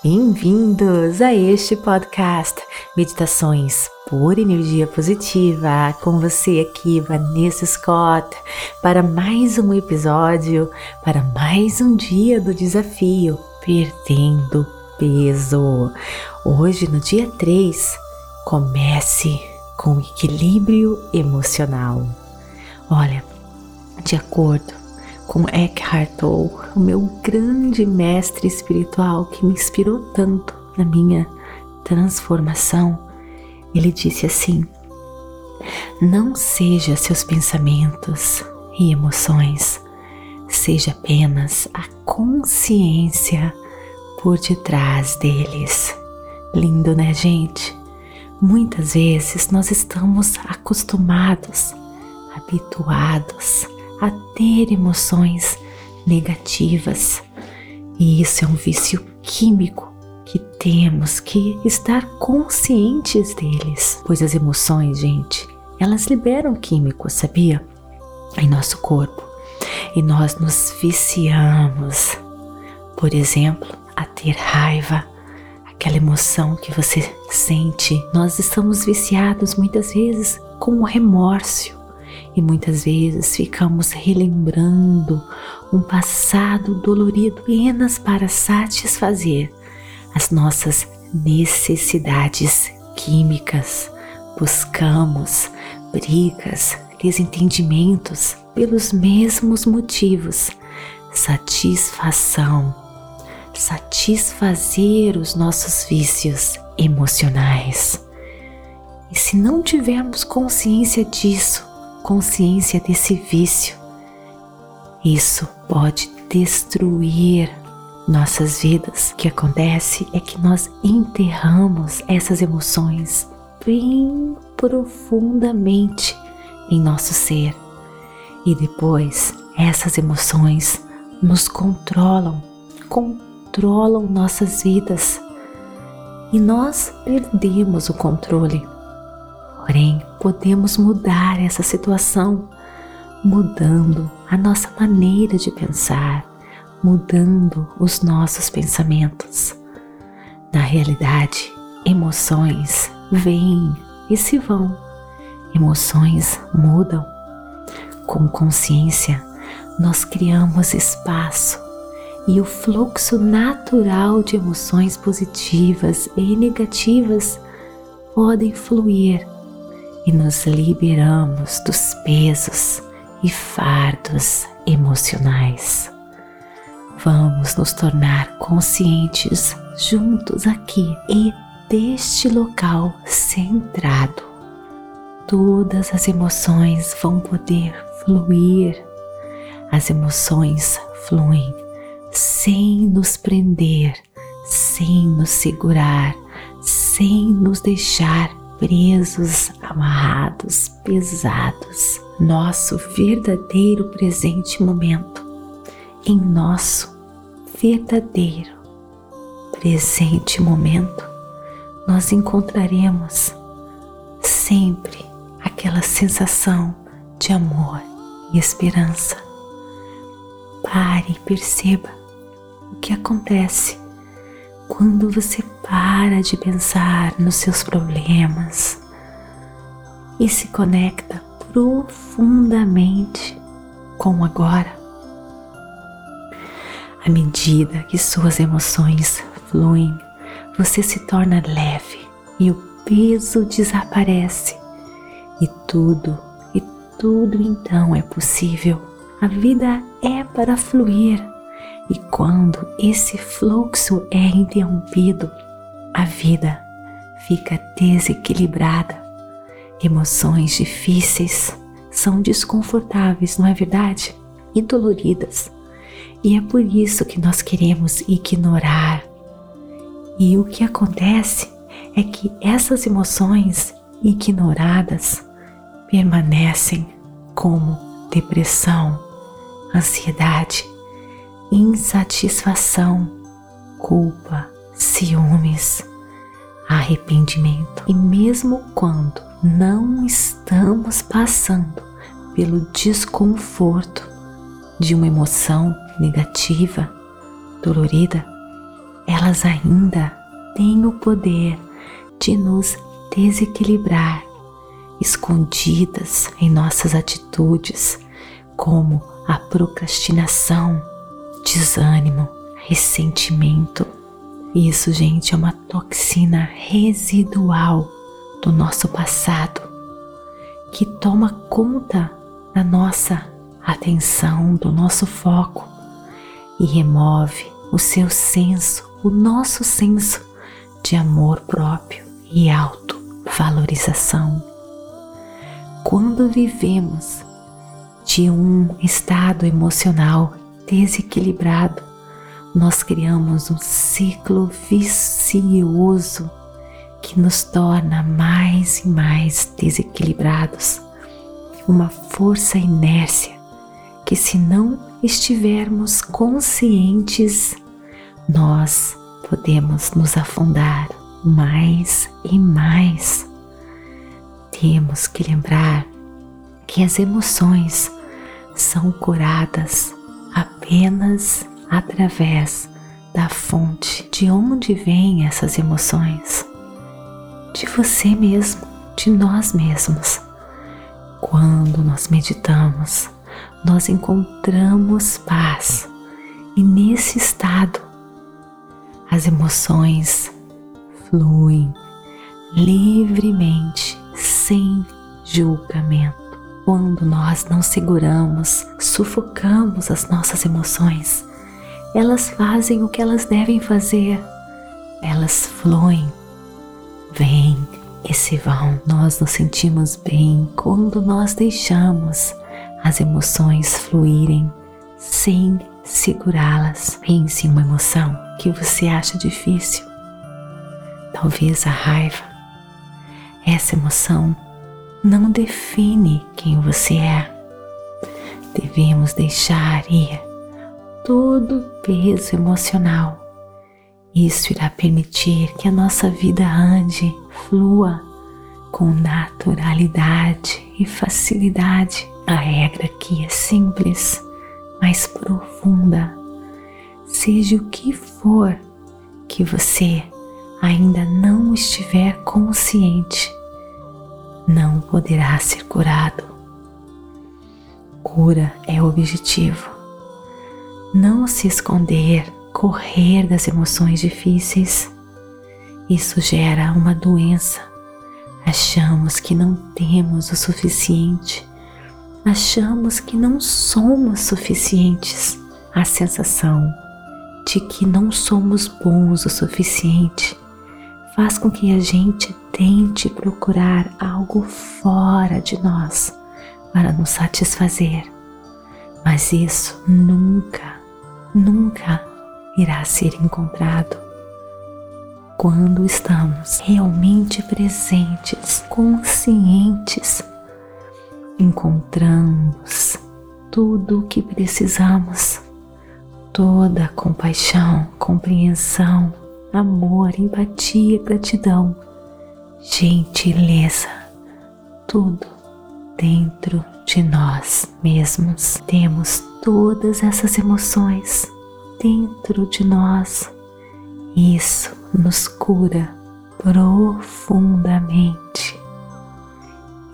Bem-vindos a este podcast Meditações por Energia Positiva. Com você aqui, Vanessa Scott, para mais um episódio, para mais um dia do desafio Perdendo Peso. Hoje, no dia 3, comece com equilíbrio emocional. Olha, de acordo com Eckhart Tolle, o meu grande mestre espiritual que me inspirou tanto na minha transformação, ele disse assim: Não seja seus pensamentos e emoções, seja apenas a consciência por detrás deles. Lindo, né, gente? Muitas vezes nós estamos acostumados, habituados a ter emoções negativas. E isso é um vício químico que temos que estar conscientes deles, pois as emoções, gente, elas liberam químicos, sabia? Em nosso corpo. E nós nos viciamos, por exemplo, a ter raiva, aquela emoção que você sente. Nós estamos viciados muitas vezes com o remorso e muitas vezes ficamos relembrando um passado dolorido apenas para satisfazer as nossas necessidades químicas. Buscamos brigas, desentendimentos pelos mesmos motivos, satisfação, satisfazer os nossos vícios emocionais. E se não tivermos consciência disso, consciência desse vício, isso pode destruir nossas vidas. O que acontece é que nós enterramos essas emoções bem profundamente em nosso ser e depois essas emoções nos controlam, controlam nossas vidas e nós perdemos o controle. Porém, podemos mudar essa situação mudando a nossa maneira de pensar, mudando os nossos pensamentos. Na realidade, emoções vêm e se vão, emoções mudam. Com consciência, nós criamos espaço e o fluxo natural de emoções positivas e negativas podem fluir e nos liberamos dos pesos e fardos emocionais. Vamos nos tornar conscientes juntos aqui e deste local centrado. Todas as emoções vão poder fluir. As emoções fluem sem nos prender, sem nos segurar, sem nos deixar presos, amarrados, pesados. Nosso verdadeiro presente momento, em nosso verdadeiro presente momento, nós encontraremos sempre aquela sensação de amor e esperança. Pare e perceba o que acontece quando você para de pensar nos seus problemas e se conecta profundamente com o agora. À medida que suas emoções fluem, você se torna leve e o peso desaparece, e tudo, e tudo então é possível. A vida é para fluir e quando esse fluxo é interrompido, a vida fica desequilibrada. Emoções difíceis são desconfortáveis, não é verdade? E doloridas. E é por isso que nós queremos ignorar. E o que acontece é que essas emoções ignoradas permanecem como depressão, ansiedade insatisfação, culpa, ciúmes, arrependimento. E mesmo quando não estamos passando pelo desconforto de uma emoção negativa, dolorida, elas ainda têm o poder de nos desequilibrar, escondidas em nossas atitudes, como a procrastinação, desânimo, ressentimento. Isso, gente, é uma toxina residual do nosso passado que toma conta da nossa atenção, do nosso foco e remove o seu senso, o nosso senso de amor próprio e autovalorização. Quando vivemos de um estado emocional desequilibrado, nós criamos um ciclo vicioso que nos torna mais e mais desequilibrados, uma força inércia que, se não estivermos conscientes, nós podemos nos afundar mais e mais. Temos que lembrar que as emoções são curadas apenas através da fonte de onde vêm essas emoções, de você mesmo, de nós mesmos. Quando nós meditamos, nós encontramos paz e nesse estado as emoções fluem livremente, sem julgamento. Quando nós não seguramos, sufocamos as nossas emoções, elas fazem o que elas devem fazer, elas fluem, vêm e se vão. Nós nos sentimos bem quando nós deixamos as emoções fluírem sem segurá-las. Pense em uma emoção que você acha difícil. Talvez a raiva. Essa emoção não define quem você é. Devemos deixar ir todo o peso emocional. Isso irá permitir que a nossa vida ande, flua com naturalidade e facilidade. A regra aqui é simples, mas profunda. Seja o que for que você ainda não estiver consciente, não poderá ser curado. Cura é o objetivo. Não se esconder, correr das emoções difíceis. Isso gera uma doença. Achamos que não temos o suficiente achamos que não somos suficientes, a sensação de que não somos bons o suficiente faz com que a gente tente procurar algo fora de nós para nos satisfazer. Mas isso nunca, nunca irá ser encontrado quando estamos realmente presentes, conscientes encontramos tudo o que precisamos, toda a compaixão, compreensão, amor, empatia, gratidão, gentileza, tudo dentro de nós mesmos. Temos todas essas emoções dentro de nós. Isso nos cura profundamente.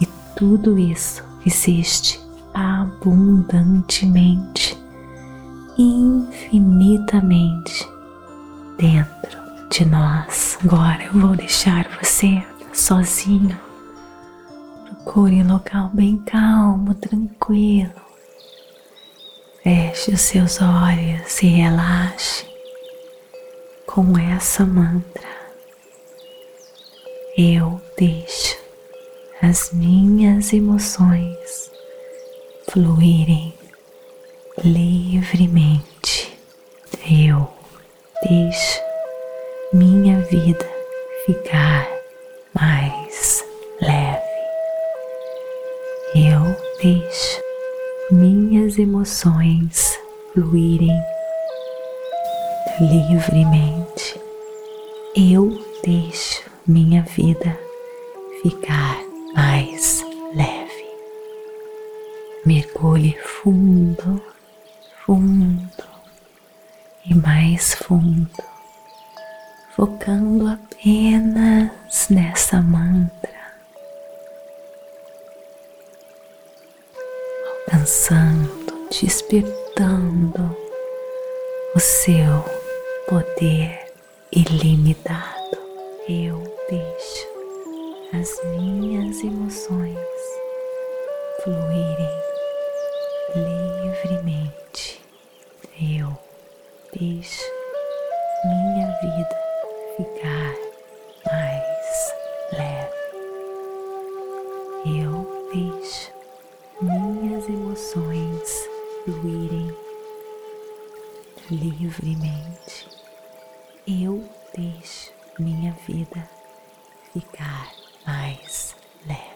E tudo isso existe abundantemente, infinitamente dentro de nós. Agora eu vou deixar você sozinho. Procure um local bem calmo, tranquilo. Feche os seus olhos e relaxe com essa mantra. Eu deixo as minhas emoções fluírem livremente. Eu deixo minha vida ficar mais leve. Eu deixo minhas emoções fluírem livremente. Eu deixo minha vida ficar mais leve. Mergulhe fundo, fundo e mais fundo focando apenas nessa mantra, alcançando, despertando o seu poder ilimitado. Eu deixo as minhas emoções fluírem livremente. Eu deixo minha vida ficar mais leve. Eu deixo minhas emoções fluírem livremente. Eu deixo minha vida ficar mais leve.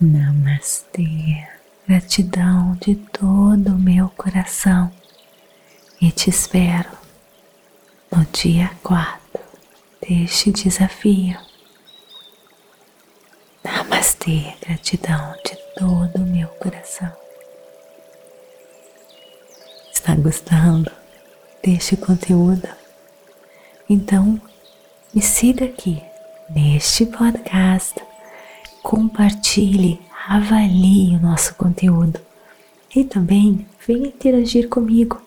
Namastê, gratidão de todo o meu coração. E te espero no dia 4 deste desafio. Namastê, gratidão de todo o meu coração. Está gostando deste conteúdo? Então, me siga aqui neste podcast, compartilhe, avalie o nosso conteúdo. E também venha interagir comigo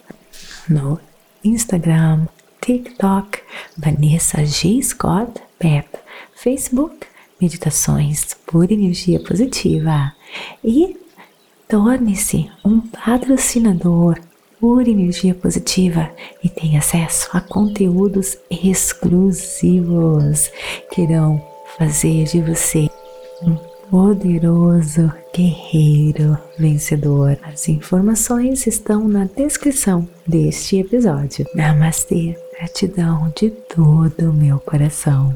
no Instagram, TikTok, Vanessa G. Scott Pep, Facebook, Meditações por Energia Positiva. E torne-se um patrocinador por energia positiva e tenha acesso a conteúdos exclusivos que irão fazer de você um poderoso guerreiro vencedor. As informações estão na descrição deste episódio. Namastê, gratidão de todo o meu coração.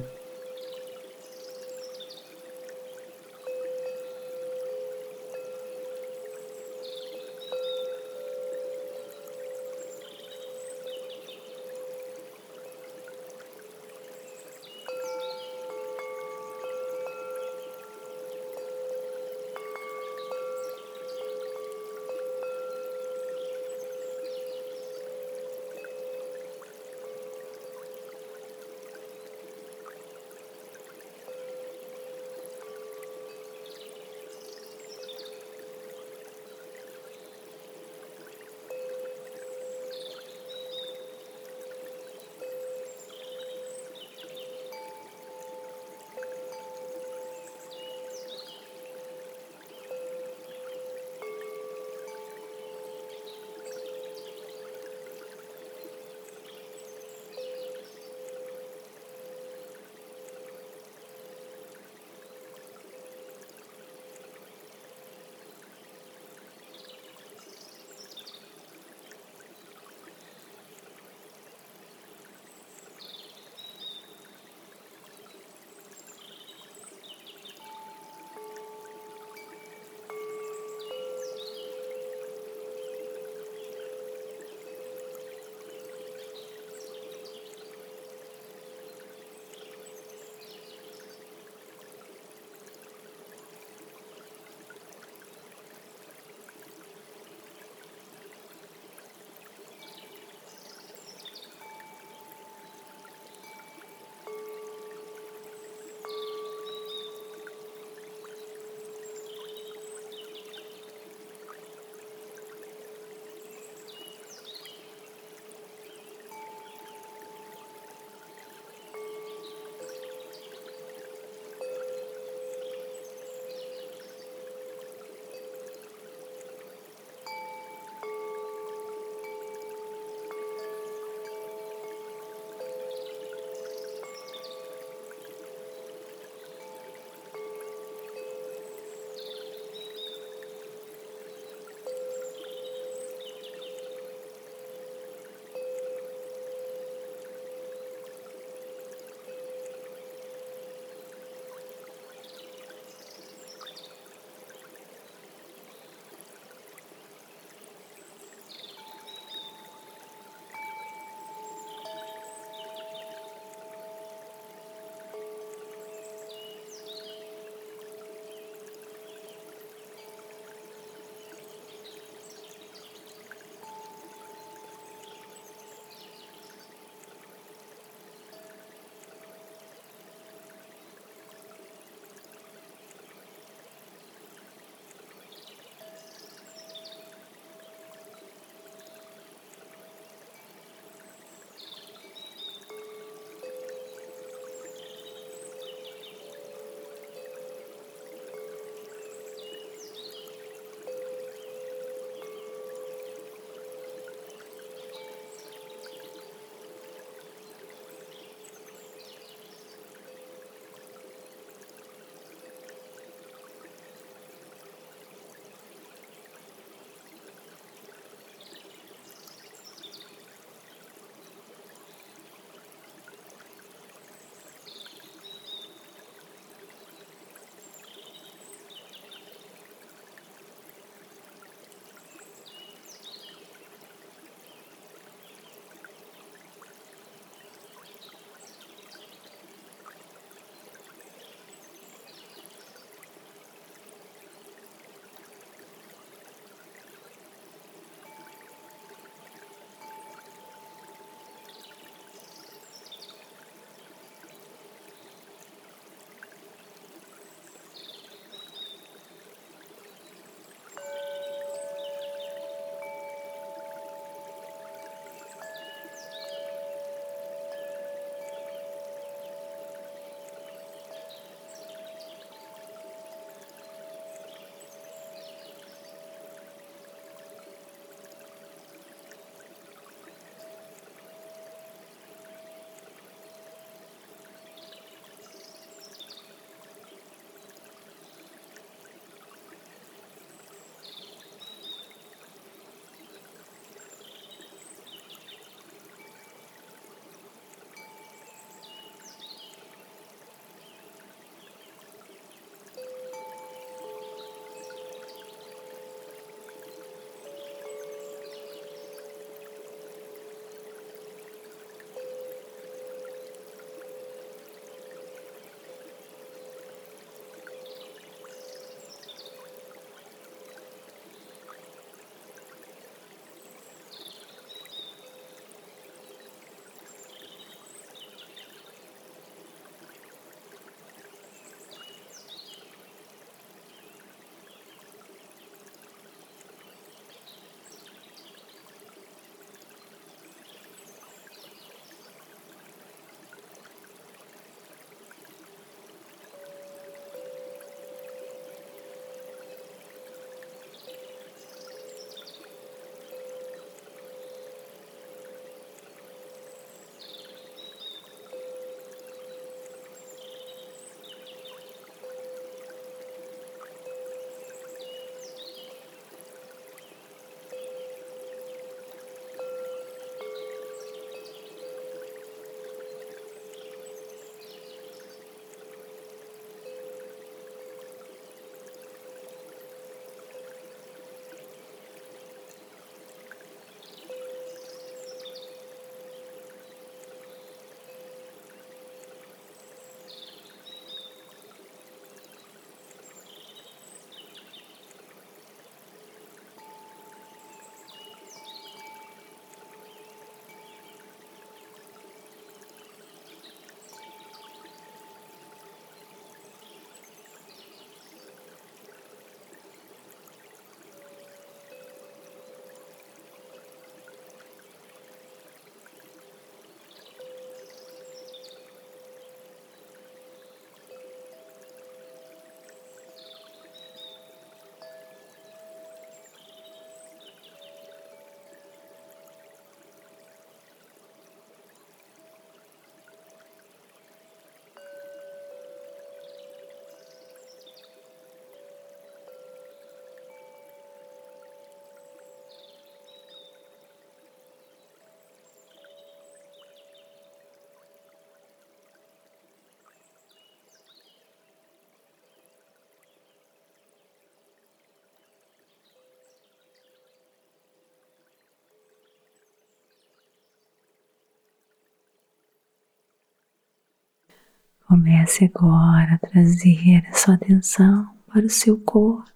Comece agora a trazer a sua atenção para o seu corpo.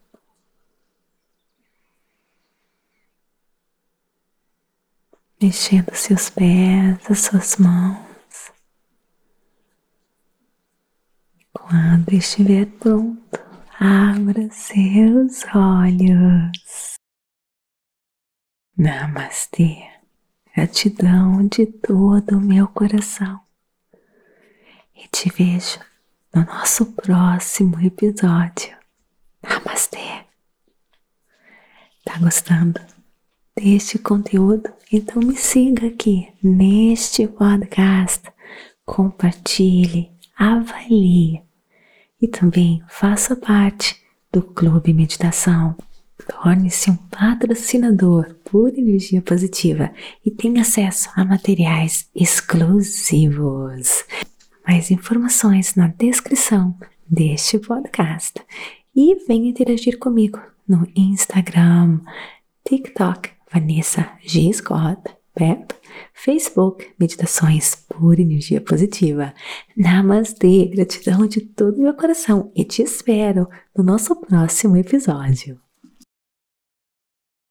Mexendo seus pés, as suas mãos. Quando estiver pronto, abra seus olhos. Namastê. Gratidão de todo o meu coração. E te vejo no nosso próximo episódio. Namastê. Tá gostando deste conteúdo? Então me siga aqui neste podcast. Compartilhe, avalie e também faça parte do Clube Meditação. Torne-se um patrocinador por energia positiva e tenha acesso a materiais exclusivos. Mais informações na descrição deste podcast. E venha interagir comigo no Instagram, TikTok, Vanessa G. Scott, Pep, Facebook, Meditações por Energia Positiva. Namastê, gratidão de todo meu coração e te espero no nosso próximo episódio.